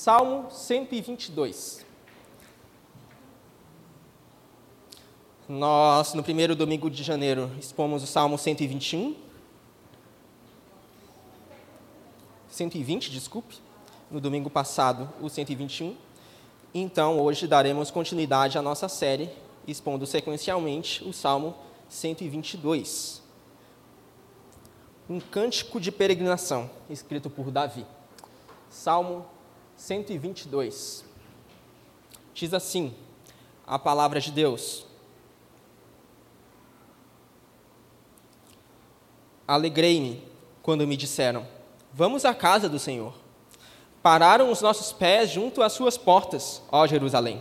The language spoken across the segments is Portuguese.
Salmo 122. Nós, no primeiro domingo de janeiro, expomos o Salmo 121. 120, desculpe. No domingo passado, o 121. Então, hoje daremos continuidade à nossa série, expondo sequencialmente o Salmo 122. Um cântico de peregrinação, escrito por Davi. Salmo 122. Diz assim a palavra de Deus: Alegrei-me quando me disseram: Vamos à casa do Senhor. Pararam os nossos pés junto às suas portas, ó Jerusalém.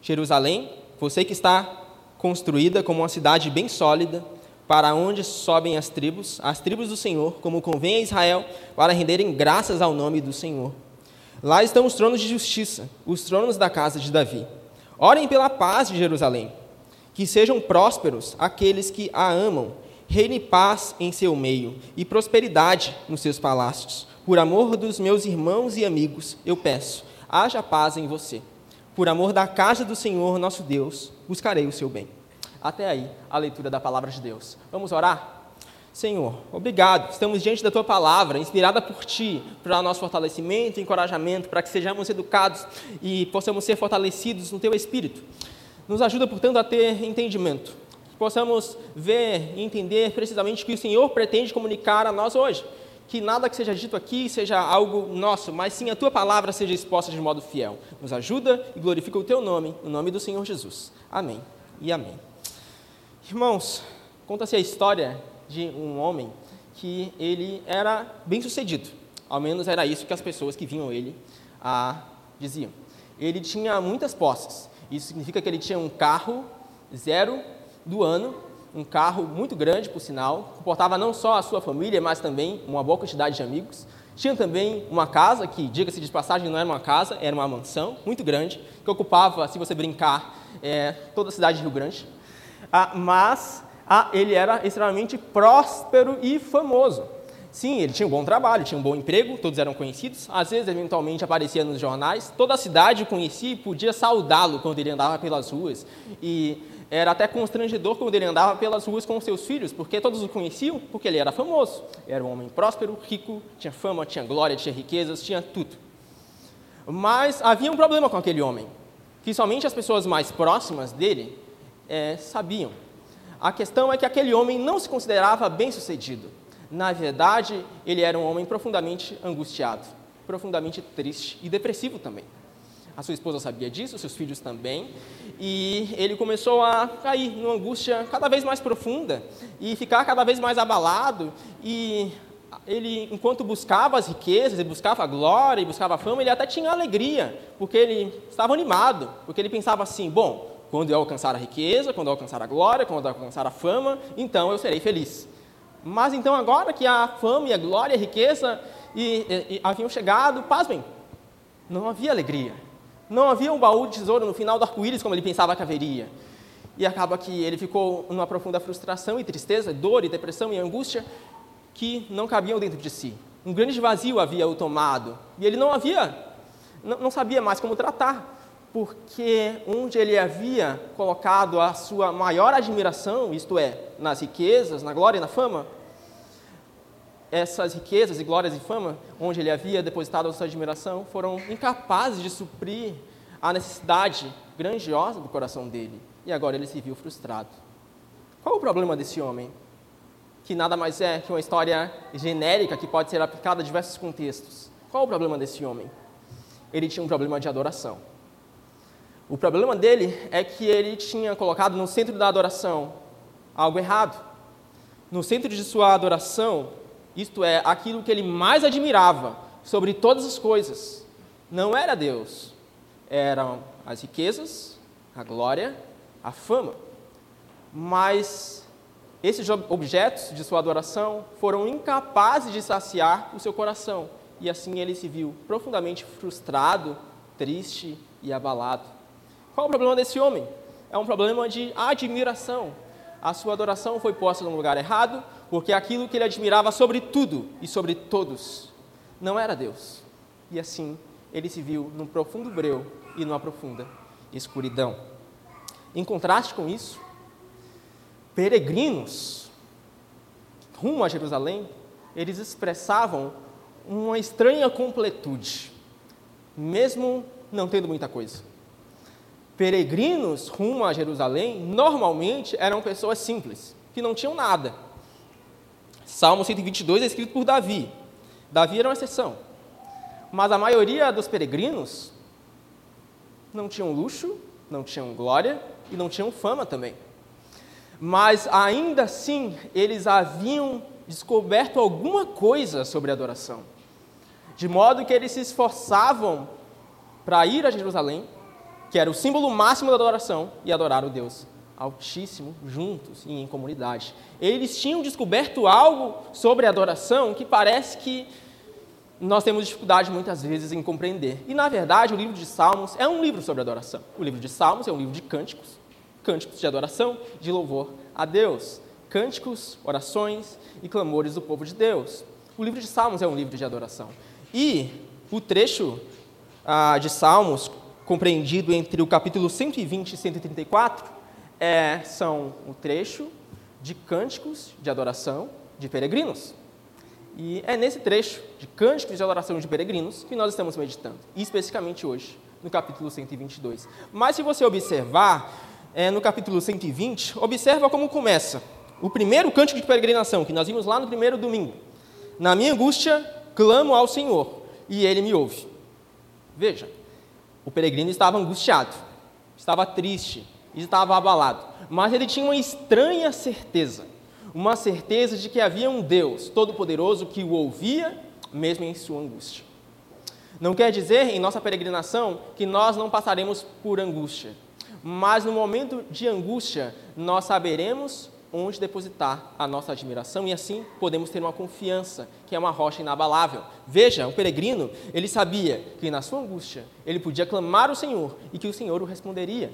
Jerusalém, você que está construída como uma cidade bem sólida, para onde sobem as tribos, as tribos do Senhor, como convém a Israel, para renderem graças ao nome do Senhor. Lá estão os tronos de justiça, os tronos da casa de Davi. Orem pela paz de Jerusalém. Que sejam prósperos aqueles que a amam. Reine paz em seu meio e prosperidade nos seus palácios. Por amor dos meus irmãos e amigos, eu peço, haja paz em você. Por amor da casa do Senhor, nosso Deus, buscarei o seu bem. Até aí, a leitura da palavra de Deus. Vamos orar? Senhor, obrigado. Estamos diante da tua palavra, inspirada por ti, para nosso fortalecimento e encorajamento, para que sejamos educados e possamos ser fortalecidos no teu espírito. Nos ajuda, portanto, a ter entendimento, que possamos ver e entender precisamente o que o Senhor pretende comunicar a nós hoje. Que nada que seja dito aqui seja algo nosso, mas sim a tua palavra seja exposta de modo fiel. Nos ajuda e glorifica o teu nome, no nome do Senhor Jesus. Amém e amém. Irmãos, conta-se a história de um homem que ele era bem sucedido. Ao menos era isso que as pessoas que vinham ele ah, diziam. Ele tinha muitas posses. Isso significa que ele tinha um carro zero do ano, um carro muito grande, por sinal, comportava não só a sua família, mas também uma boa quantidade de amigos. Tinha também uma casa, que, diga-se de passagem, não era uma casa, era uma mansão muito grande, que ocupava, se você brincar, é, toda a cidade de Rio Grande. Ah, mas ah, ele era extremamente próspero e famoso. Sim, ele tinha um bom trabalho, tinha um bom emprego, todos eram conhecidos. Às vezes, eventualmente, aparecia nos jornais. Toda a cidade o conhecia e podia saudá-lo quando ele andava pelas ruas. E era até constrangedor quando ele andava pelas ruas com seus filhos, porque todos o conheciam, porque ele era famoso. Era um homem próspero, rico, tinha fama, tinha glória, tinha riquezas, tinha tudo. Mas havia um problema com aquele homem, que somente as pessoas mais próximas dele é, sabiam. A questão é que aquele homem não se considerava bem-sucedido. Na verdade, ele era um homem profundamente angustiado, profundamente triste e depressivo também. A sua esposa sabia disso, seus filhos também, e ele começou a cair numa angústia cada vez mais profunda e ficar cada vez mais abalado. E ele, enquanto buscava as riquezas, e buscava a glória e buscava a fama, ele até tinha alegria, porque ele estava animado, porque ele pensava assim: bom, quando eu alcançar a riqueza, quando eu alcançar a glória, quando eu alcançar a fama, então eu serei feliz. Mas então agora que a fama e a glória e a riqueza e, e, e haviam chegado, pasmem, não havia alegria. Não havia um baú de tesouro no final do arco-íris como ele pensava que haveria. E acaba que ele ficou numa profunda frustração e tristeza, dor e depressão e angústia que não cabiam dentro de si. Um grande vazio havia o tomado e ele não havia, não, não sabia mais como tratar porque onde ele havia colocado a sua maior admiração, isto é, nas riquezas, na glória e na fama, essas riquezas e glórias e fama, onde ele havia depositado a sua admiração, foram incapazes de suprir a necessidade grandiosa do coração dele. E agora ele se viu frustrado. Qual o problema desse homem? Que nada mais é que uma história genérica que pode ser aplicada a diversos contextos. Qual o problema desse homem? Ele tinha um problema de adoração. O problema dele é que ele tinha colocado no centro da adoração algo errado. No centro de sua adoração, isto é, aquilo que ele mais admirava sobre todas as coisas, não era Deus, eram as riquezas, a glória, a fama. Mas esses objetos de sua adoração foram incapazes de saciar o seu coração, e assim ele se viu profundamente frustrado, triste e abalado. Qual o problema desse homem? É um problema de admiração. A sua adoração foi posta no lugar errado, porque aquilo que ele admirava sobre tudo e sobre todos não era Deus. E assim ele se viu num profundo breu e numa profunda escuridão. Em contraste com isso, peregrinos rumo a Jerusalém, eles expressavam uma estranha completude, mesmo não tendo muita coisa. Peregrinos rumo a Jerusalém normalmente eram pessoas simples, que não tinham nada. Salmo 122 é escrito por Davi. Davi era uma exceção. Mas a maioria dos peregrinos não tinham luxo, não tinham glória e não tinham fama também. Mas ainda assim, eles haviam descoberto alguma coisa sobre adoração. De modo que eles se esforçavam para ir a Jerusalém, que era o símbolo máximo da adoração, e adorar o Deus Altíssimo juntos e em comunidade. Eles tinham descoberto algo sobre a adoração que parece que nós temos dificuldade muitas vezes em compreender. E na verdade, o livro de Salmos é um livro sobre adoração. O livro de Salmos é um livro de cânticos, cânticos de adoração, de louvor a Deus, cânticos, orações e clamores do povo de Deus. O livro de Salmos é um livro de adoração. E o trecho ah, de Salmos, compreendido entre o capítulo 120 e 134, é, são o trecho de cânticos de adoração de peregrinos. E é nesse trecho de cânticos de adoração de peregrinos que nós estamos meditando, especificamente hoje, no capítulo 122. Mas se você observar, é, no capítulo 120, observa como começa. O primeiro cântico de peregrinação, que nós vimos lá no primeiro domingo. Na minha angústia, clamo ao Senhor, e ele me ouve. Veja, o peregrino estava angustiado, estava triste, estava abalado, mas ele tinha uma estranha certeza, uma certeza de que havia um Deus todo-poderoso que o ouvia, mesmo em sua angústia. Não quer dizer, em nossa peregrinação, que nós não passaremos por angústia, mas no momento de angústia, nós saberemos onde depositar a nossa admiração e assim podemos ter uma confiança, que é uma rocha inabalável. Veja, o peregrino, ele sabia que na sua angústia ele podia clamar ao Senhor e que o Senhor o responderia.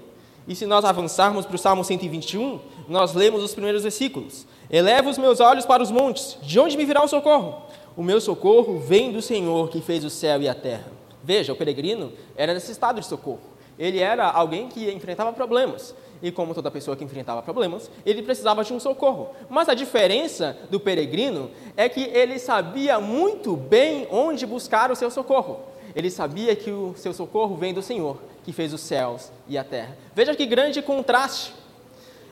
E se nós avançarmos para o Salmo 121, nós lemos os primeiros versículos. Eleva os meus olhos para os montes, de onde me virá o socorro? O meu socorro vem do Senhor que fez o céu e a terra. Veja, o peregrino era nesse estado de socorro. Ele era alguém que enfrentava problemas e como toda pessoa que enfrentava problemas, ele precisava de um socorro. Mas a diferença do peregrino é que ele sabia muito bem onde buscar o seu socorro. Ele sabia que o seu socorro vem do Senhor, que fez os céus e a terra. Veja que grande contraste.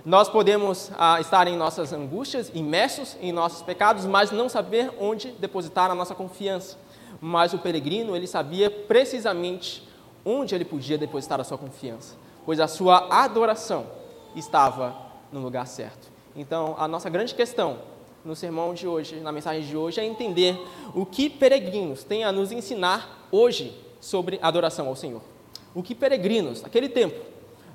Nós podemos ah, estar em nossas angústias, imersos em nossos pecados, mas não saber onde depositar a nossa confiança. Mas o peregrino, ele sabia precisamente onde ele podia depositar a sua confiança pois a sua adoração estava no lugar certo. Então, a nossa grande questão no sermão de hoje, na mensagem de hoje, é entender o que peregrinos têm a nos ensinar hoje sobre adoração ao Senhor. O que peregrinos, naquele tempo,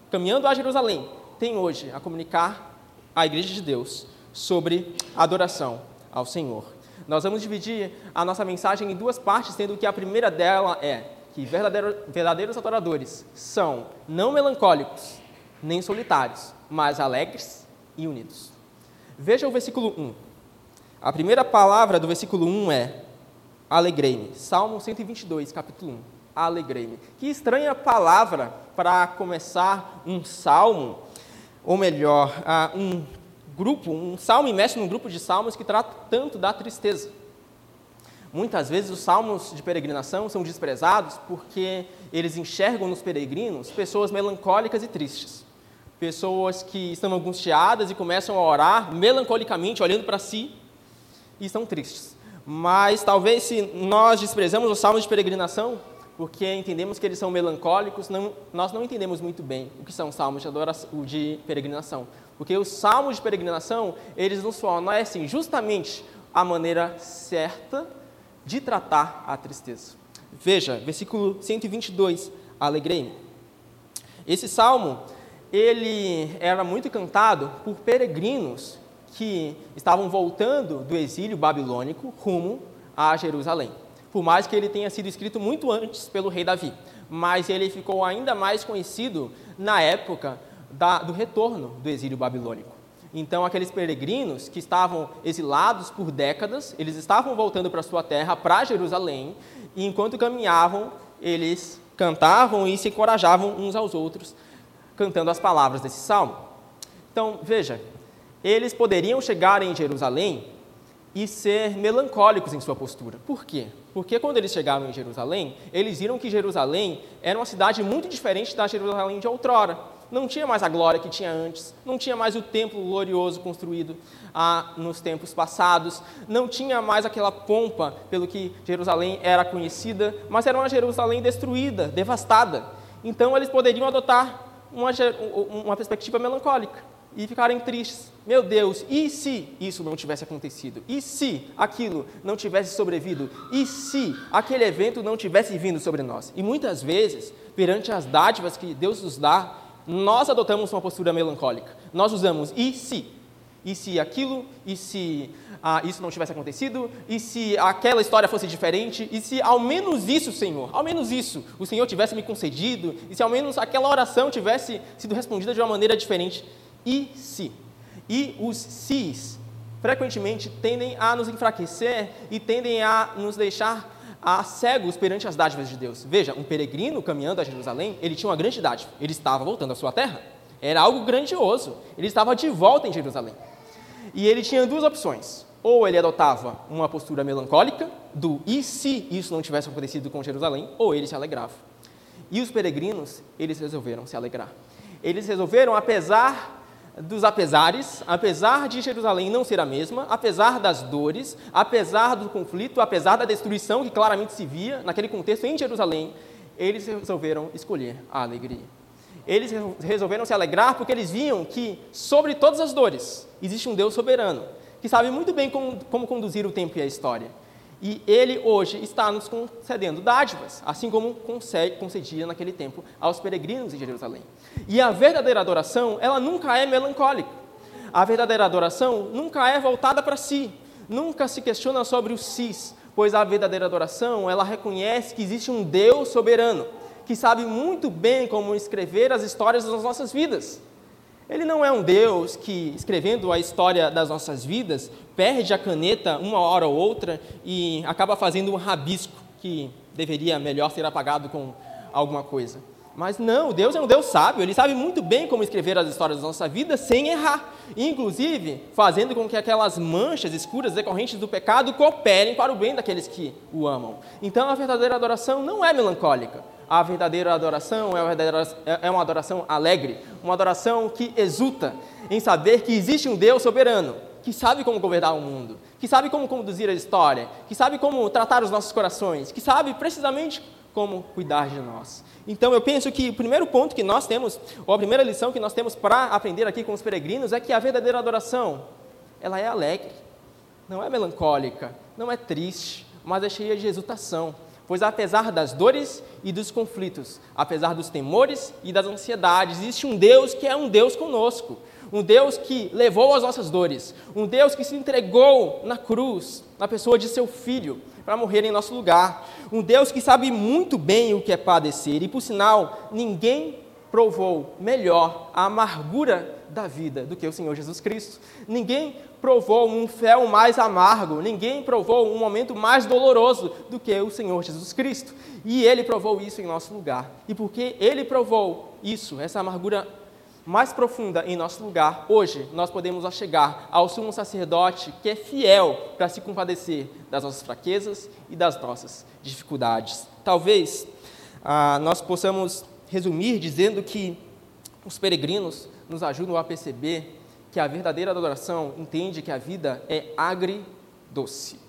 caminhando a Jerusalém, têm hoje a comunicar à Igreja de Deus sobre adoração ao Senhor. Nós vamos dividir a nossa mensagem em duas partes, sendo que a primeira dela é que verdadeiros adoradores são não melancólicos, nem solitários, mas alegres e unidos. Veja o versículo 1. A primeira palavra do versículo 1 é alegrei-me. Salmo 122, capítulo 1. Alegrei-me. Que estranha palavra para começar um salmo, ou melhor, um grupo, um salmo imerso num grupo de salmos que trata tanto da tristeza. Muitas vezes os salmos de peregrinação são desprezados porque eles enxergam nos peregrinos pessoas melancólicas e tristes. Pessoas que estão angustiadas e começam a orar melancolicamente, olhando para si, e estão tristes. Mas talvez se nós desprezamos os salmos de peregrinação, porque entendemos que eles são melancólicos, não, nós não entendemos muito bem o que são salmos de, adoração, de peregrinação. Porque os salmos de peregrinação, eles nos fornecem justamente a maneira certa de tratar a tristeza. Veja, versículo 122, alegrei-me. Esse salmo, ele era muito cantado por peregrinos que estavam voltando do exílio babilônico rumo a Jerusalém. Por mais que ele tenha sido escrito muito antes pelo rei Davi, mas ele ficou ainda mais conhecido na época da, do retorno do exílio babilônico. Então, aqueles peregrinos que estavam exilados por décadas, eles estavam voltando para sua terra, para Jerusalém, e enquanto caminhavam, eles cantavam e se encorajavam uns aos outros, cantando as palavras desse salmo. Então, veja, eles poderiam chegar em Jerusalém e ser melancólicos em sua postura. Por quê? Porque quando eles chegaram em Jerusalém, eles viram que Jerusalém era uma cidade muito diferente da Jerusalém de outrora. Não tinha mais a glória que tinha antes, não tinha mais o templo glorioso construído ah, nos tempos passados, não tinha mais aquela pompa pelo que Jerusalém era conhecida, mas era uma Jerusalém destruída, devastada. Então eles poderiam adotar uma, uma perspectiva melancólica e ficarem tristes. Meu Deus, e se isso não tivesse acontecido? E se aquilo não tivesse sobrevido? E se aquele evento não tivesse vindo sobre nós? E muitas vezes, perante as dádivas que Deus nos dá, nós adotamos uma postura melancólica. Nós usamos e se? E se aquilo? E se ah, isso não tivesse acontecido? E se aquela história fosse diferente? E se ao menos isso, Senhor, ao menos isso, o Senhor tivesse me concedido? E se ao menos aquela oração tivesse sido respondida de uma maneira diferente? e se. E os sis frequentemente tendem a nos enfraquecer e tendem a nos deixar a cegos perante as dádivas de Deus. Veja, um peregrino caminhando a Jerusalém, ele tinha uma grande dádiva, ele estava voltando à sua terra. Era algo grandioso, ele estava de volta em Jerusalém. E ele tinha duas opções. Ou ele adotava uma postura melancólica, do e se isso não tivesse acontecido com Jerusalém, ou ele se alegrava. E os peregrinos, eles resolveram se alegrar. Eles resolveram, apesar dos apesares, apesar de Jerusalém não ser a mesma, apesar das dores, apesar do conflito, apesar da destruição que claramente se via naquele contexto em Jerusalém, eles resolveram escolher a alegria. Eles resolveram se alegrar porque eles viam que, sobre todas as dores, existe um Deus soberano, que sabe muito bem como, como conduzir o tempo e a história. E ele hoje está nos concedendo dádivas, assim como concedia naquele tempo aos peregrinos em Jerusalém. E a verdadeira adoração, ela nunca é melancólica. A verdadeira adoração nunca é voltada para si, nunca se questiona sobre o sis, pois a verdadeira adoração, ela reconhece que existe um Deus soberano, que sabe muito bem como escrever as histórias das nossas vidas. Ele não é um Deus que, escrevendo a história das nossas vidas, perde a caneta uma hora ou outra e acaba fazendo um rabisco que deveria melhor ser apagado com alguma coisa. Mas não, Deus é um Deus sábio, Ele sabe muito bem como escrever as histórias da nossa vida sem errar. Inclusive, fazendo com que aquelas manchas escuras decorrentes do pecado cooperem para o bem daqueles que o amam. Então, a verdadeira adoração não é melancólica. A verdadeira adoração é, é uma adoração alegre, uma adoração que exulta em saber que existe um Deus soberano, que sabe como governar o mundo, que sabe como conduzir a história, que sabe como tratar os nossos corações, que sabe precisamente como cuidar de nós. Então eu penso que o primeiro ponto que nós temos, ou a primeira lição que nós temos para aprender aqui com os peregrinos é que a verdadeira adoração, ela é alegre, não é melancólica, não é triste, mas é cheia de exultação. Pois apesar das dores e dos conflitos, apesar dos temores e das ansiedades, existe um Deus que é um Deus conosco, um Deus que levou as nossas dores, um Deus que se entregou na cruz, na pessoa de seu filho, para morrer em nosso lugar, um Deus que sabe muito bem o que é padecer, e por sinal, ninguém provou melhor a amargura da vida do que o Senhor Jesus Cristo. Ninguém provou um fel mais amargo, ninguém provou um momento mais doloroso do que o Senhor Jesus Cristo. E ele provou isso em nosso lugar. E porque ele provou isso, essa amargura mais profunda em nosso lugar, hoje nós podemos chegar ao sumo sacerdote que é fiel para se compadecer das nossas fraquezas e das nossas dificuldades. Talvez ah, nós possamos resumir dizendo que os peregrinos nos ajudam a perceber que a verdadeira adoração entende que a vida é agridoce.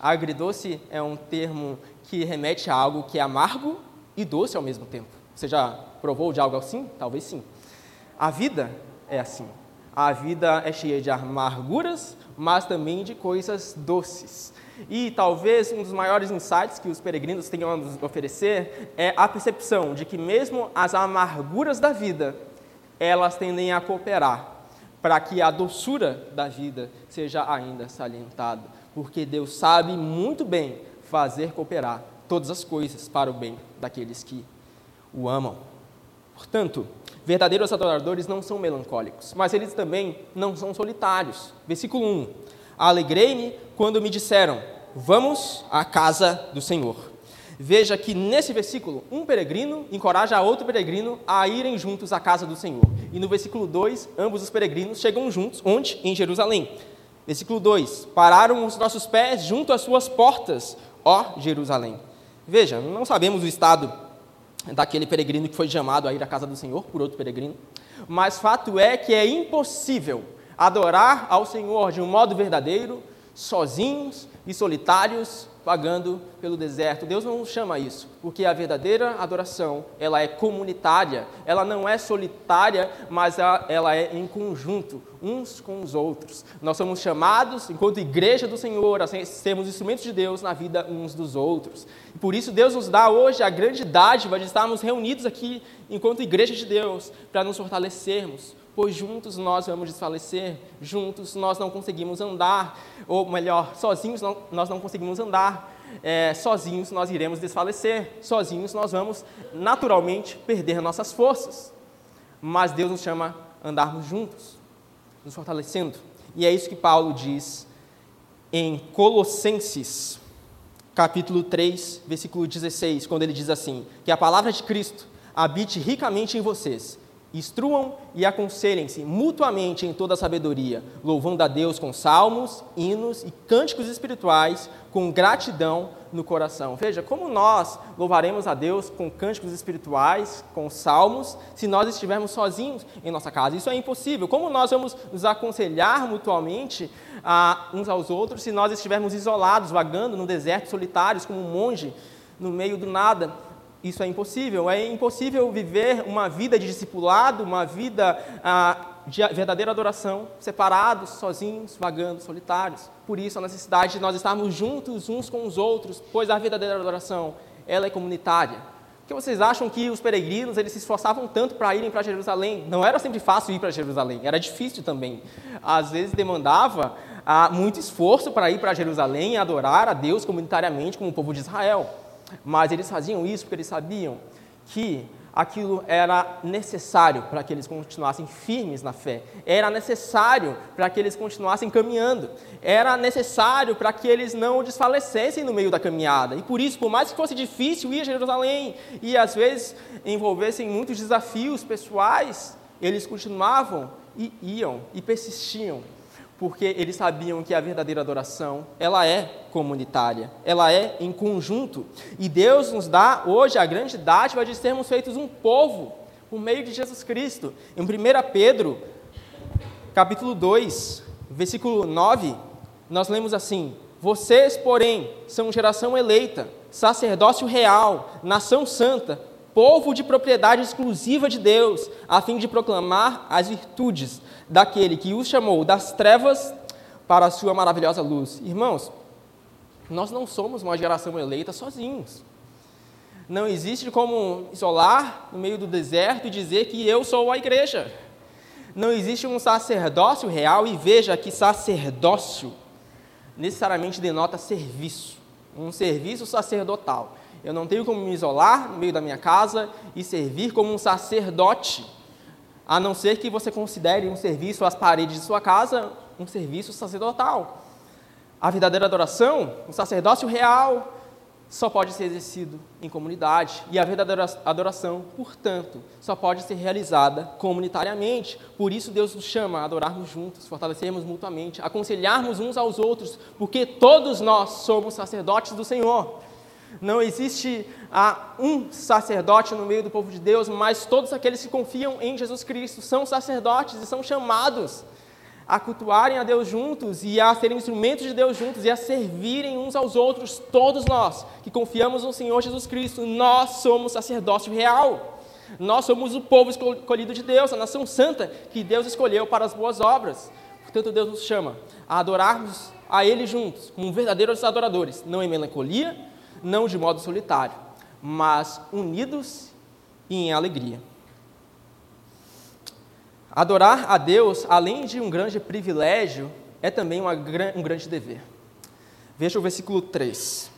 Agridoce é um termo que remete a algo que é amargo e doce ao mesmo tempo. Você já provou de algo assim? Talvez sim. A vida é assim. A vida é cheia de amarguras, mas também de coisas doces. E talvez um dos maiores insights que os peregrinos tenham a nos oferecer é a percepção de que mesmo as amarguras da vida, elas tendem a cooperar para que a doçura da vida seja ainda salientada, porque Deus sabe muito bem fazer cooperar todas as coisas para o bem daqueles que o amam. Portanto, verdadeiros adoradores não são melancólicos, mas eles também não são solitários. Versículo 1: Alegrei-me quando me disseram: Vamos à casa do Senhor. Veja que nesse versículo, um peregrino encoraja outro peregrino a irem juntos à casa do Senhor. E no versículo 2, ambos os peregrinos chegam juntos, onde? Em Jerusalém. Versículo 2: Pararam os nossos pés junto às suas portas, ó Jerusalém. Veja, não sabemos o estado daquele peregrino que foi chamado a ir à casa do Senhor por outro peregrino, mas fato é que é impossível adorar ao Senhor de um modo verdadeiro, sozinhos e solitários, vagando pelo deserto. Deus não chama isso, porque a verdadeira adoração, ela é comunitária, ela não é solitária, mas ela é em conjunto, uns com os outros. Nós somos chamados, enquanto igreja do Senhor, a sermos instrumentos de Deus na vida uns dos outros. E por isso Deus nos dá hoje a grande dádiva de estarmos reunidos aqui enquanto igreja de Deus, para nos fortalecermos, pois juntos nós vamos desfalecer, juntos nós não conseguimos andar, ou melhor, sozinhos não, nós não conseguimos andar, é, sozinhos nós iremos desfalecer, sozinhos nós vamos naturalmente perder nossas forças. Mas Deus nos chama a andarmos juntos, nos fortalecendo. E é isso que Paulo diz em Colossenses, capítulo 3, versículo 16, quando ele diz assim: que a palavra de Cristo habite ricamente em vocês Instruam e aconselhem-se mutuamente em toda a sabedoria, louvando a Deus com salmos, hinos e cânticos espirituais, com gratidão no coração. Veja, como nós louvaremos a Deus com cânticos espirituais, com salmos, se nós estivermos sozinhos em nossa casa? Isso é impossível. Como nós vamos nos aconselhar mutuamente a, uns aos outros se nós estivermos isolados, vagando no deserto, solitários, como um monge no meio do nada? Isso é impossível. É impossível viver uma vida de discipulado, uma vida ah, de verdadeira adoração, separados, sozinhos, vagando, solitários. Por isso a necessidade de nós estarmos juntos uns com os outros, pois a verdadeira adoração, ela é comunitária. Por que vocês acham que os peregrinos eles se esforçavam tanto para irem para Jerusalém? Não era sempre fácil ir para Jerusalém, era difícil também. Às vezes demandava ah, muito esforço para ir para Jerusalém e adorar a Deus comunitariamente como o povo de Israel. Mas eles faziam isso porque eles sabiam que aquilo era necessário para que eles continuassem firmes na fé, era necessário para que eles continuassem caminhando, era necessário para que eles não desfalecessem no meio da caminhada. E por isso, por mais que fosse difícil ir a Jerusalém e às vezes envolvessem muitos desafios pessoais, eles continuavam e iam e persistiam porque eles sabiam que a verdadeira adoração, ela é comunitária, ela é em conjunto. E Deus nos dá hoje a grande dádiva de sermos feitos um povo por meio de Jesus Cristo. Em 1 Pedro, capítulo 2, versículo 9, nós lemos assim: Vocês, porém, são geração eleita, sacerdócio real, nação santa, povo de propriedade exclusiva de Deus, a fim de proclamar as virtudes daquele que os chamou das trevas para a sua maravilhosa luz. Irmãos, nós não somos uma geração eleita sozinhos. Não existe como isolar no meio do deserto e dizer que eu sou a igreja. Não existe um sacerdócio real e veja que sacerdócio necessariamente denota serviço, um serviço sacerdotal. Eu não tenho como me isolar no meio da minha casa e servir como um sacerdote, a não ser que você considere um serviço às paredes de sua casa um serviço sacerdotal. A verdadeira adoração, o sacerdócio real, só pode ser exercido em comunidade. E a verdadeira adoração, portanto, só pode ser realizada comunitariamente. Por isso, Deus nos chama a adorarmos juntos, fortalecermos mutuamente, aconselharmos uns aos outros, porque todos nós somos sacerdotes do Senhor. Não existe ah, um sacerdote no meio do povo de Deus, mas todos aqueles que confiam em Jesus Cristo são sacerdotes e são chamados a cultuarem a Deus juntos e a serem instrumentos de Deus juntos e a servirem uns aos outros, todos nós que confiamos no Senhor Jesus Cristo, nós somos sacerdócio real. Nós somos o povo escolhido de Deus, a nação santa que Deus escolheu para as boas obras. Portanto, Deus nos chama a adorarmos a Ele juntos, como verdadeiros adoradores, não em melancolia, não de modo solitário, mas unidos e em alegria. Adorar a Deus, além de um grande privilégio, é também uma, um grande dever. Veja o versículo 3.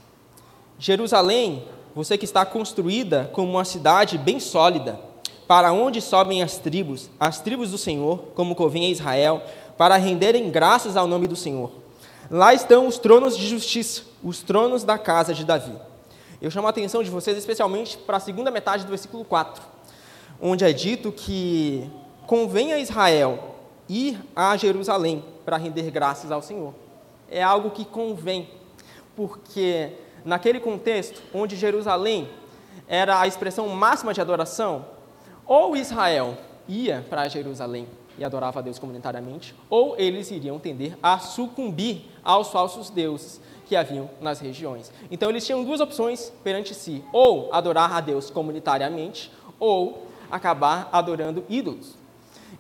Jerusalém, você que está construída como uma cidade bem sólida, para onde sobem as tribos, as tribos do Senhor, como convém a Israel, para renderem graças ao nome do Senhor. Lá estão os tronos de justiça, os tronos da casa de Davi. Eu chamo a atenção de vocês especialmente para a segunda metade do versículo 4, onde é dito que convém a Israel ir a Jerusalém para render graças ao Senhor. É algo que convém, porque naquele contexto onde Jerusalém era a expressão máxima de adoração, ou Israel ia para Jerusalém e adorava a Deus comunitariamente, ou eles iriam tender a sucumbir aos falsos deuses que haviam nas regiões. Então eles tinham duas opções perante si: ou adorar a Deus comunitariamente, ou acabar adorando ídolos.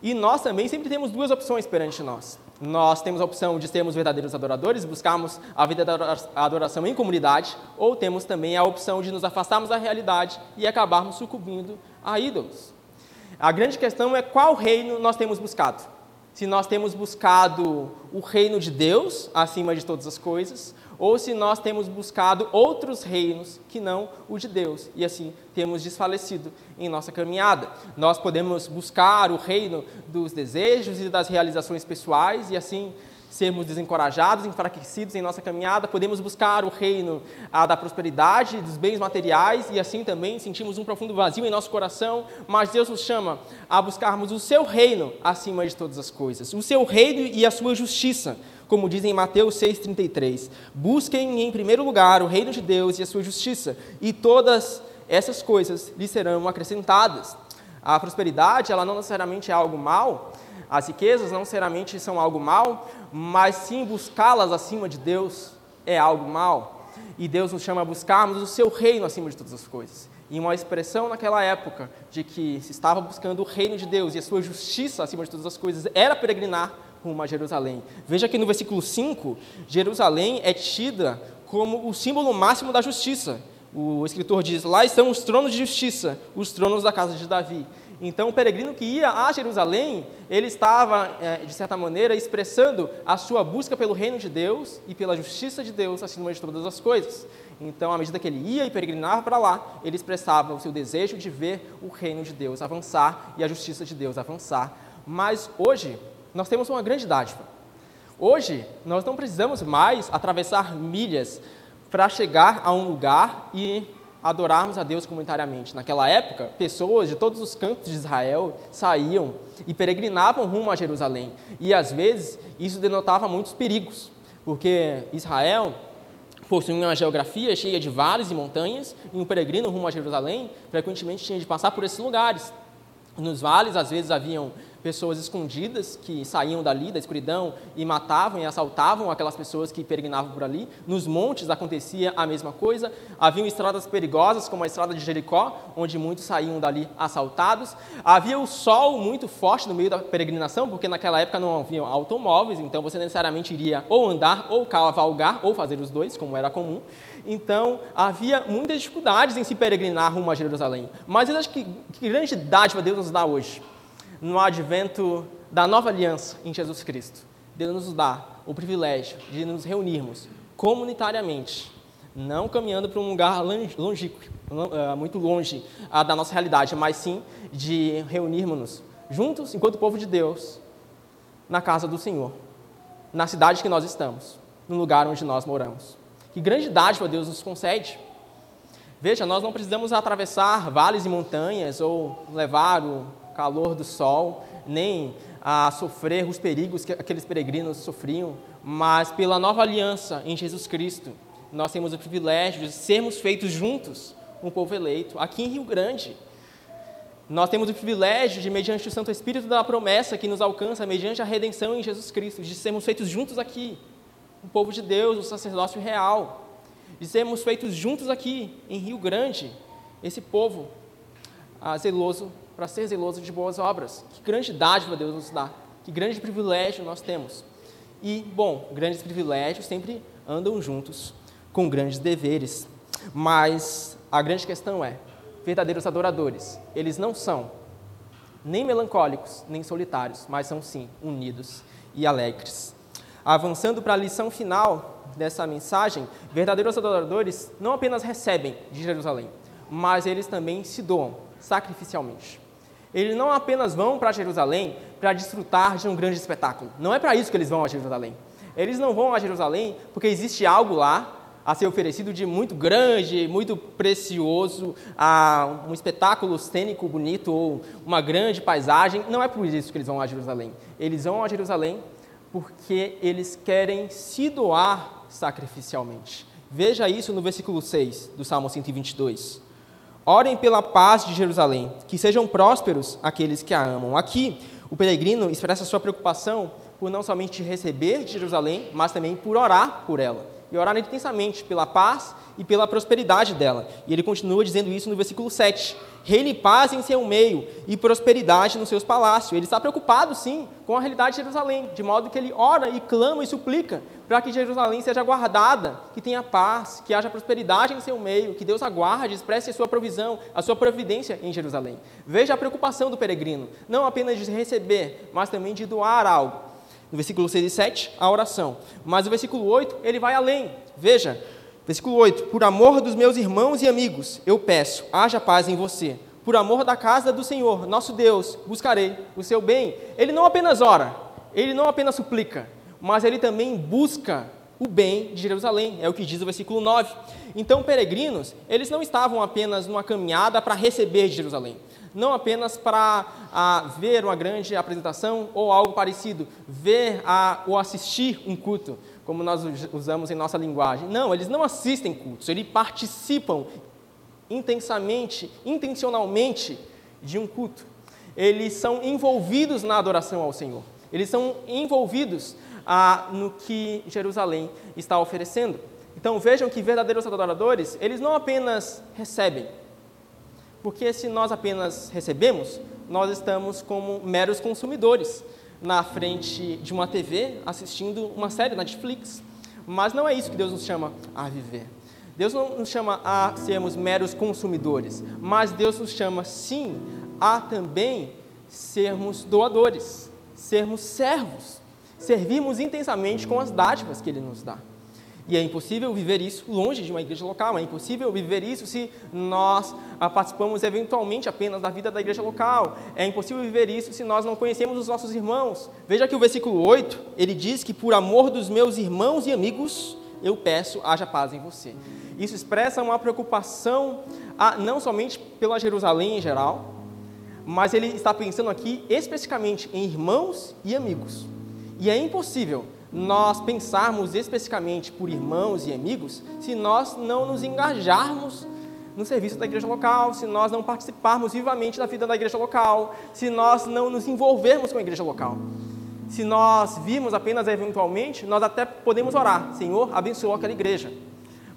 E nós também sempre temos duas opções perante nós. Nós temos a opção de sermos verdadeiros adoradores, buscarmos a vida da adoração em comunidade, ou temos também a opção de nos afastarmos da realidade e acabarmos sucumbindo a ídolos. A grande questão é qual reino nós temos buscado. Se nós temos buscado o reino de Deus acima de todas as coisas, ou se nós temos buscado outros reinos que não o de Deus, e assim temos desfalecido em nossa caminhada. Nós podemos buscar o reino dos desejos e das realizações pessoais, e assim sermos desencorajados, enfraquecidos em nossa caminhada, podemos buscar o reino da prosperidade, dos bens materiais e assim também sentimos um profundo vazio em nosso coração, mas Deus nos chama a buscarmos o seu reino acima de todas as coisas, o seu reino e a sua justiça, como diz em Mateus 6,33. Busquem em primeiro lugar o reino de Deus e a sua justiça, e todas essas coisas lhe serão acrescentadas. A prosperidade, ela não necessariamente é algo mal, as riquezas não necessariamente são algo mal, mas sim buscá-las acima de Deus é algo mal. E Deus nos chama a buscarmos o seu reino acima de todas as coisas. E uma expressão naquela época de que se estava buscando o reino de Deus e a sua justiça acima de todas as coisas era peregrinar rumo a Jerusalém. Veja que no versículo 5, Jerusalém é tida como o símbolo máximo da justiça. O escritor diz: Lá estão os tronos de justiça, os tronos da casa de Davi. Então, o peregrino que ia a Jerusalém, ele estava, é, de certa maneira, expressando a sua busca pelo reino de Deus e pela justiça de Deus acima de todas as coisas. Então, à medida que ele ia e peregrinava para lá, ele expressava o seu desejo de ver o reino de Deus avançar e a justiça de Deus avançar. Mas hoje, nós temos uma grande dádiva. Hoje, nós não precisamos mais atravessar milhas para chegar a um lugar e adorarmos a Deus comunitariamente. Naquela época, pessoas de todos os cantos de Israel saíam e peregrinavam rumo a Jerusalém. E às vezes isso denotava muitos perigos, porque Israel possui uma geografia cheia de vales e montanhas, e um peregrino rumo a Jerusalém frequentemente tinha de passar por esses lugares. Nos vales, às vezes, haviam pessoas escondidas que saíam dali, da escuridão, e matavam e assaltavam aquelas pessoas que peregrinavam por ali. Nos montes acontecia a mesma coisa. Haviam estradas perigosas, como a estrada de Jericó, onde muitos saíam dali assaltados. Havia o sol muito forte no meio da peregrinação, porque naquela época não havia automóveis, então você necessariamente iria ou andar, ou cavalgar, ou fazer os dois, como era comum. Então, havia muitas dificuldades em se peregrinar rumo a Jerusalém. Mas eu acho que, que grande dádiva Deus nos dá hoje no advento da nova aliança em Jesus Cristo. Deus nos dá o privilégio de nos reunirmos comunitariamente, não caminhando para um lugar longínquo, eh, muito longe ah, da nossa realidade, mas sim de reunirmos-nos juntos, enquanto povo de Deus, na casa do Senhor, na cidade que nós estamos, no lugar onde nós moramos. Que grande dádiva Deus nos concede. Veja, nós não precisamos atravessar vales e montanhas ou levar o calor do sol, nem a sofrer os perigos que aqueles peregrinos sofriam, mas pela nova aliança em Jesus Cristo, nós temos o privilégio de sermos feitos juntos, um povo eleito, aqui em Rio Grande. Nós temos o privilégio de, mediante o Santo Espírito da promessa que nos alcança, mediante a redenção em Jesus Cristo, de sermos feitos juntos aqui, um povo de Deus, o sacerdócio real, de sermos feitos juntos aqui em Rio Grande, esse povo ah, zeloso para ser zeloso de boas obras. Que grande dádiva Deus nos dá, que grande privilégio nós temos. E, bom, grandes privilégios sempre andam juntos com grandes deveres. Mas a grande questão é: verdadeiros adoradores, eles não são nem melancólicos, nem solitários, mas são sim unidos e alegres. Avançando para a lição final dessa mensagem, verdadeiros adoradores não apenas recebem de Jerusalém, mas eles também se doam sacrificialmente. Eles não apenas vão para Jerusalém para desfrutar de um grande espetáculo. Não é para isso que eles vão a Jerusalém. Eles não vão a Jerusalém porque existe algo lá a ser oferecido de muito grande, muito precioso, a um espetáculo cênico bonito ou uma grande paisagem. Não é por isso que eles vão a Jerusalém. Eles vão a Jerusalém porque eles querem se doar sacrificialmente. Veja isso no versículo 6 do Salmo 122. Orem pela paz de Jerusalém, que sejam prósperos aqueles que a amam. Aqui, o peregrino expressa sua preocupação por não somente receber de Jerusalém, mas também por orar por ela. E orar intensamente pela paz e pela prosperidade dela. E ele continua dizendo isso no versículo 7. Reine paz em seu meio e prosperidade nos seus palácios. Ele está preocupado, sim, com a realidade de Jerusalém, de modo que ele ora e clama e suplica para que Jerusalém seja guardada, que tenha paz, que haja prosperidade em seu meio, que Deus aguarde, expresse a sua provisão, a sua providência em Jerusalém. Veja a preocupação do peregrino, não apenas de receber, mas também de doar algo. No versículo 6 e 7, a oração. Mas o versículo 8, ele vai além. Veja, Versículo 8: Por amor dos meus irmãos e amigos, eu peço, haja paz em você. Por amor da casa do Senhor, nosso Deus, buscarei o seu bem. Ele não apenas ora, ele não apenas suplica, mas ele também busca o bem de Jerusalém, é o que diz o versículo 9. Então, peregrinos, eles não estavam apenas numa caminhada para receber de Jerusalém, não apenas para ver uma grande apresentação ou algo parecido, ver ou assistir um culto, como nós usamos em nossa linguagem. Não, eles não assistem cultos, eles participam intensamente, intencionalmente de um culto. Eles são envolvidos na adoração ao Senhor. Eles são envolvidos no que Jerusalém está oferecendo. Então vejam que verdadeiros adoradores, eles não apenas recebem, porque se nós apenas recebemos, nós estamos como meros consumidores na frente de uma TV assistindo uma série na Netflix. Mas não é isso que Deus nos chama a viver. Deus não nos chama a sermos meros consumidores, mas Deus nos chama sim a também sermos doadores, sermos servos, servirmos intensamente com as dádivas que Ele nos dá. E é impossível viver isso longe de uma igreja local, é impossível viver isso se nós ah, participamos eventualmente apenas da vida da igreja local, é impossível viver isso se nós não conhecemos os nossos irmãos. Veja que o versículo 8, ele diz que por amor dos meus irmãos e amigos, eu peço, haja paz em você. Isso expressa uma preocupação ah, não somente pela Jerusalém em geral, mas ele está pensando aqui especificamente em irmãos e amigos. E é impossível nós pensarmos especificamente por irmãos e amigos se nós não nos engajarmos no serviço da igreja local, se nós não participarmos vivamente da vida da igreja local, se nós não nos envolvermos com a igreja local. Se nós virmos apenas eventualmente, nós até podemos orar, Senhor, abençoa aquela igreja.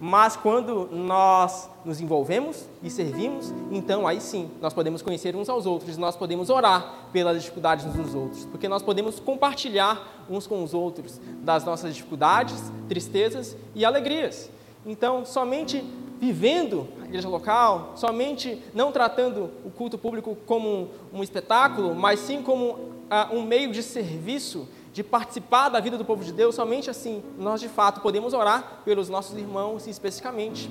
Mas quando nós nos envolvemos e servimos, então aí sim nós podemos conhecer uns aos outros, nós podemos orar pelas dificuldades uns dos outros, porque nós podemos compartilhar uns com os outros das nossas dificuldades, tristezas e alegrias. Então, somente vivendo a igreja local, somente não tratando o culto público como um, espetáculo, mas sim como uh, um meio de serviço de participar da vida do povo de Deus, somente assim nós de fato podemos orar pelos nossos irmãos especificamente.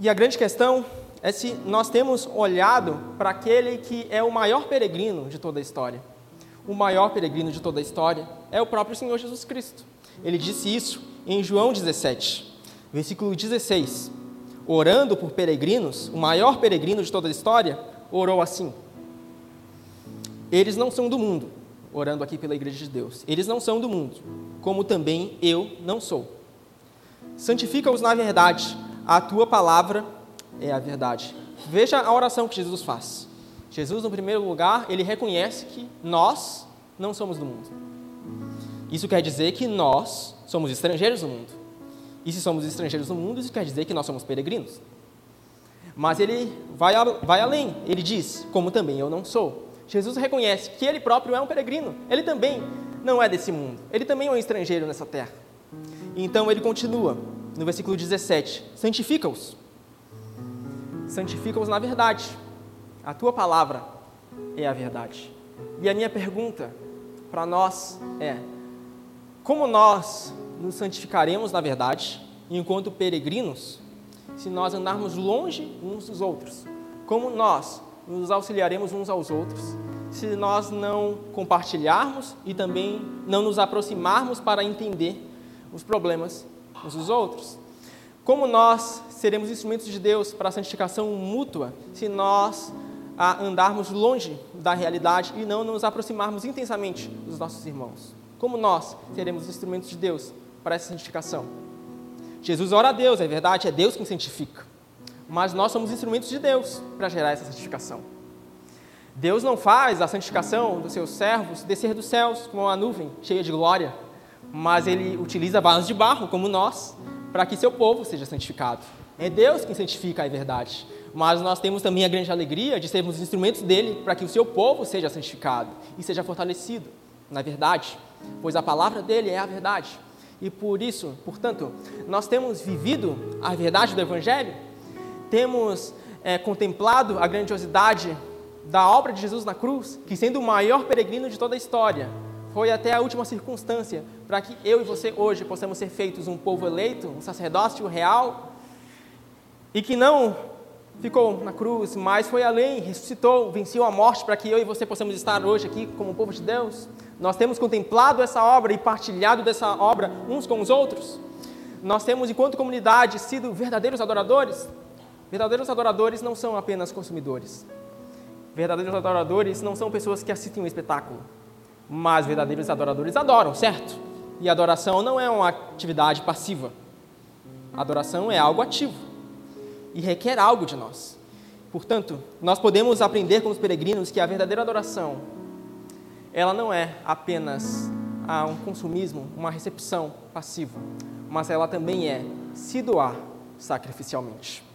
E a grande questão é se nós temos olhado para aquele que é o maior peregrino de toda a história. O maior peregrino de toda a história é o próprio Senhor Jesus Cristo. Ele disse isso em João 17, versículo 16. Orando por peregrinos, o maior peregrino de toda a história orou assim: Eles não são do mundo, orando aqui pela Igreja de Deus. Eles não são do mundo, como também eu não sou. Santifica-os na verdade, a tua palavra é a verdade. Veja a oração que Jesus faz. Jesus, no primeiro lugar, ele reconhece que nós não somos do mundo. Isso quer dizer que nós somos estrangeiros no mundo. E se somos estrangeiros no mundo, isso quer dizer que nós somos peregrinos. Mas ele vai, vai além. Ele diz: Como também eu não sou. Jesus reconhece que ele próprio é um peregrino. Ele também não é desse mundo. Ele também é um estrangeiro nessa terra. Então ele continua no versículo 17: Santifica-os. Santifica-os na verdade. A tua palavra é a verdade. E a minha pergunta para nós é: como nós nos santificaremos na verdade, enquanto peregrinos, se nós andarmos longe uns dos outros? Como nós nos auxiliaremos uns aos outros se nós não compartilharmos e também não nos aproximarmos para entender os problemas uns dos outros. Como nós seremos instrumentos de Deus para a santificação mútua se nós andarmos longe da realidade e não nos aproximarmos intensamente dos nossos irmãos? Como nós seremos instrumentos de Deus para essa santificação? Jesus ora a Deus, é verdade, é Deus quem santifica. Mas nós somos instrumentos de Deus para gerar essa santificação. Deus não faz a santificação dos seus servos descer dos céus como uma nuvem cheia de glória, mas ele utiliza vasos de barro, como nós, para que seu povo seja santificado. É Deus quem santifica a verdade, mas nós temos também a grande alegria de sermos instrumentos dele para que o seu povo seja santificado e seja fortalecido na verdade, pois a palavra dele é a verdade. E por isso, portanto, nós temos vivido a verdade do Evangelho, temos é, contemplado a grandiosidade da obra de Jesus na cruz, que sendo o maior peregrino de toda a história, foi até a última circunstância para que eu e você hoje possamos ser feitos um povo eleito, um sacerdócio real, e que não ficou na cruz, mas foi além, ressuscitou, venceu a morte para que eu e você possamos estar hoje aqui como povo de Deus. Nós temos contemplado essa obra e partilhado dessa obra uns com os outros. Nós temos, enquanto comunidade, sido verdadeiros adoradores. Verdadeiros adoradores não são apenas consumidores. Verdadeiros adoradores não são pessoas que assistem um espetáculo. Mas verdadeiros adoradores adoram, certo? E adoração não é uma atividade passiva. Adoração é algo ativo e requer algo de nós. Portanto, nós podemos aprender com os peregrinos que a verdadeira adoração ela não é apenas ah, um consumismo, uma recepção passiva, mas ela também é se doar sacrificialmente.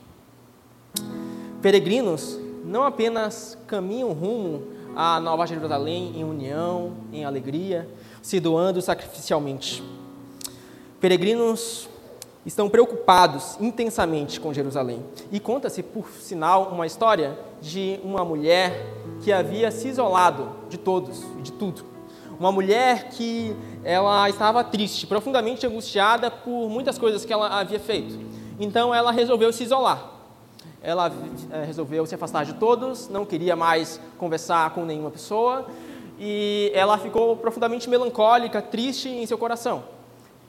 Peregrinos não apenas caminham rumo à Nova Jerusalém em união, em alegria, se doando sacrificialmente. Peregrinos estão preocupados intensamente com Jerusalém. E conta-se, por sinal, uma história de uma mulher que havia se isolado de todos e de tudo. Uma mulher que ela estava triste, profundamente angustiada por muitas coisas que ela havia feito. Então ela resolveu se isolar. Ela é, resolveu se afastar de todos, não queria mais conversar com nenhuma pessoa e ela ficou profundamente melancólica, triste em seu coração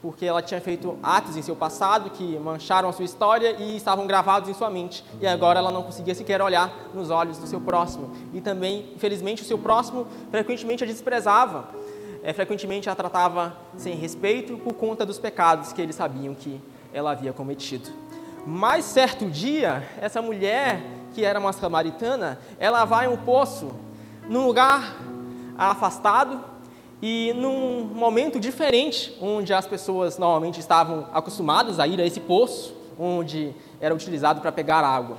porque ela tinha feito atos em seu passado que mancharam a sua história e estavam gravados em sua mente. E agora ela não conseguia sequer olhar nos olhos do seu próximo. E também, infelizmente, o seu próximo frequentemente a desprezava, é, frequentemente a tratava sem respeito por conta dos pecados que eles sabiam que ela havia cometido. Mas certo dia, essa mulher, que era uma samaritana, ela vai a um poço, num lugar afastado, e num momento diferente, onde as pessoas normalmente estavam acostumadas a ir a esse poço, onde era utilizado para pegar água.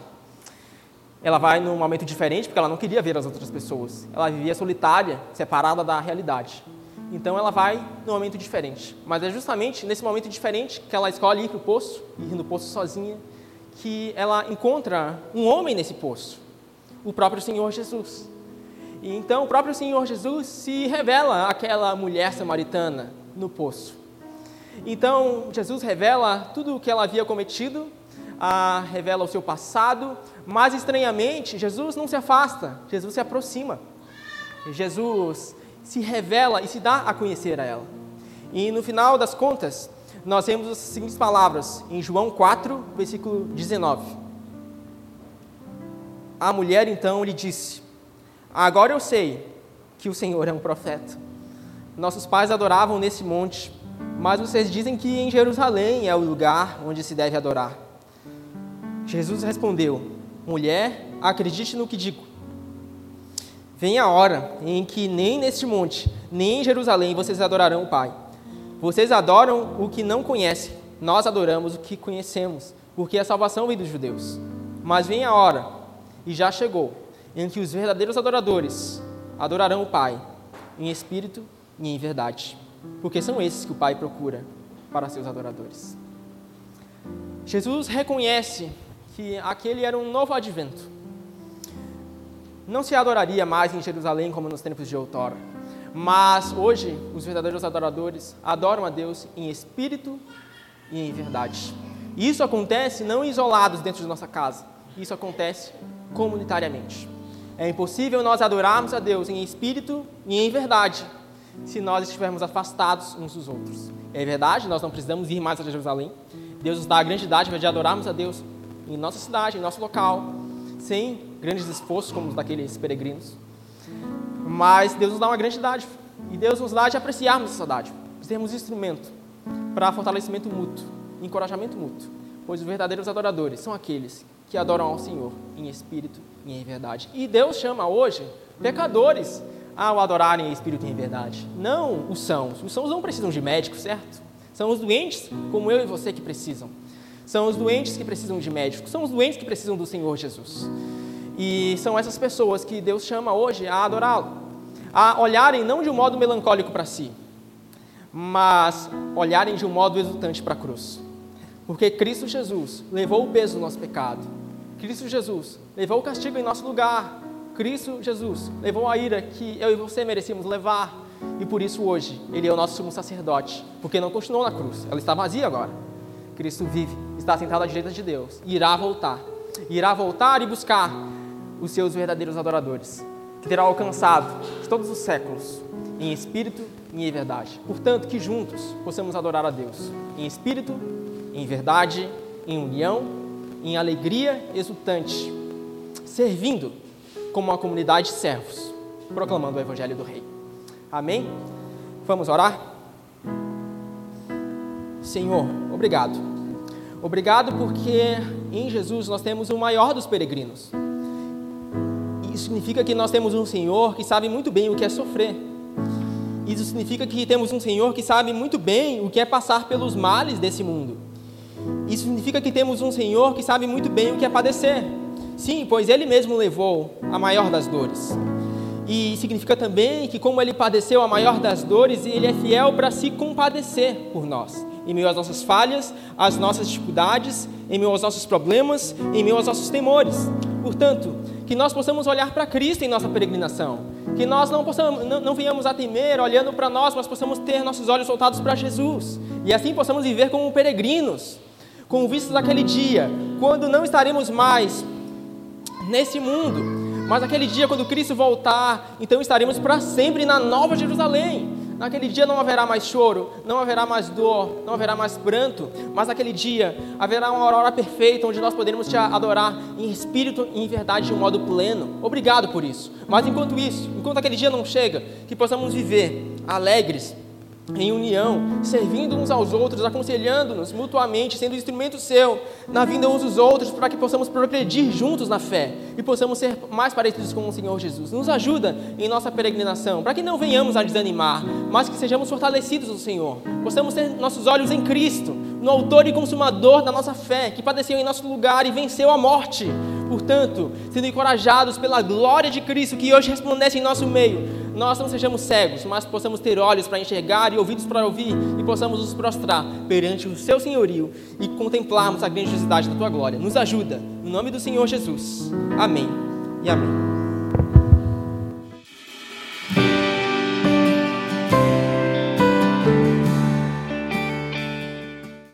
Ela vai num momento diferente porque ela não queria ver as outras pessoas. Ela vivia solitária, separada da realidade. Então ela vai num momento diferente. Mas é justamente nesse momento diferente que ela escolhe ir para o poço, ir no poço sozinha, que ela encontra um homem nesse poço, o próprio Senhor Jesus. E então o próprio Senhor Jesus se revela àquela mulher samaritana no poço. Então Jesus revela tudo o que ela havia cometido, a, revela o seu passado, mas estranhamente Jesus não se afasta, Jesus se aproxima. Jesus se revela e se dá a conhecer a ela. E no final das contas, nós temos as seguintes palavras em João 4, versículo 19. A mulher então lhe disse: Agora eu sei que o Senhor é um profeta. Nossos pais adoravam nesse monte, mas vocês dizem que em Jerusalém é o lugar onde se deve adorar. Jesus respondeu: Mulher, acredite no que digo. Vem a hora em que nem neste monte, nem em Jerusalém vocês adorarão o Pai. Vocês adoram o que não conhecem, nós adoramos o que conhecemos, porque a salvação vem dos judeus. Mas vem a hora, e já chegou, em que os verdadeiros adoradores adorarão o Pai em espírito e em verdade, porque são esses que o Pai procura para seus adoradores. Jesus reconhece que aquele era um novo advento. Não se adoraria mais em Jerusalém como nos tempos de outrora, mas hoje os verdadeiros adoradores adoram a Deus em espírito e em verdade. E isso acontece não isolados dentro de nossa casa, isso acontece comunitariamente. É impossível nós adorarmos a Deus em espírito e em verdade se nós estivermos afastados uns dos outros. É verdade, nós não precisamos ir mais a Jerusalém. Deus nos dá a grande dádiva de adorarmos a Deus em nossa cidade, em nosso local, sem grandes esforços como os daqueles peregrinos. Mas Deus nos dá uma grande dádiva. E Deus nos dá de apreciarmos essa dádiva, de sermos instrumento para fortalecimento mútuo, encorajamento mútuo. Pois os verdadeiros adoradores são aqueles que adoram ao Senhor em espírito e em verdade. E Deus chama hoje pecadores a o adorarem em espírito e em verdade. Não os sãos. Os sãos não precisam de médicos, certo? São os doentes, como eu e você, que precisam. São os doentes que precisam de médicos. São os doentes que precisam do Senhor Jesus. E são essas pessoas que Deus chama hoje a adorá-lo, a olharem não de um modo melancólico para si, mas olharem de um modo exultante para a cruz. Porque Cristo Jesus levou o peso do nosso pecado. Cristo Jesus levou o castigo em nosso lugar. Cristo Jesus levou a ira que eu e você merecíamos levar. E por isso hoje ele é o nosso sumo sacerdote, porque não continuou na cruz, ela está vazia agora. Cristo vive, está sentado à direita de Deus, e irá voltar. Irá voltar e buscar os seus verdadeiros adoradores, que terá alcançado de todos os séculos, em espírito e em verdade. Portanto, que juntos possamos adorar a Deus, em espírito, em verdade, em união, em alegria exultante, servindo como uma comunidade de servos, proclamando o Evangelho do Rei. Amém? Vamos orar? Senhor, obrigado. Obrigado porque em Jesus nós temos o maior dos peregrinos. Isso significa que nós temos um Senhor que sabe muito bem o que é sofrer. Isso significa que temos um Senhor que sabe muito bem o que é passar pelos males desse mundo. Isso significa que temos um Senhor que sabe muito bem o que é padecer. Sim, pois Ele mesmo levou a maior das dores. E significa também que, como Ele padeceu a maior das dores, Ele é fiel para se compadecer por nós, em meio às nossas falhas, às nossas dificuldades, em meio aos nossos problemas, em meio aos nossos temores. Portanto, que nós possamos olhar para Cristo em nossa peregrinação, que nós não, possamos, não, não venhamos a temer olhando para nós, mas possamos ter nossos olhos voltados para Jesus, e assim possamos viver como peregrinos, com vistas daquele dia, quando não estaremos mais nesse mundo, mas aquele dia quando Cristo voltar, então estaremos para sempre na Nova Jerusalém. Naquele dia não haverá mais choro, não haverá mais dor, não haverá mais pranto, mas naquele dia haverá uma aurora perfeita onde nós poderemos te adorar em espírito e em verdade de um modo pleno. Obrigado por isso. Mas enquanto isso, enquanto aquele dia não chega, que possamos viver alegres, em união, servindo uns aos outros, aconselhando-nos mutuamente, sendo instrumento seu na vinda uns dos outros, para que possamos progredir juntos na fé e possamos ser mais parecidos com o Senhor Jesus. Nos ajuda em nossa peregrinação, para que não venhamos a desanimar, mas que sejamos fortalecidos no Senhor. Possamos ter nossos olhos em Cristo, no autor e consumador da nossa fé, que padeceu em nosso lugar e venceu a morte. Portanto, sendo encorajados pela glória de Cristo que hoje resplandece em nosso meio, nós não sejamos cegos, mas possamos ter olhos para enxergar e ouvidos para ouvir, e possamos nos prostrar perante o seu senhorio e contemplarmos a grandiosidade da tua glória. Nos ajuda, no nome do Senhor Jesus. Amém e amém.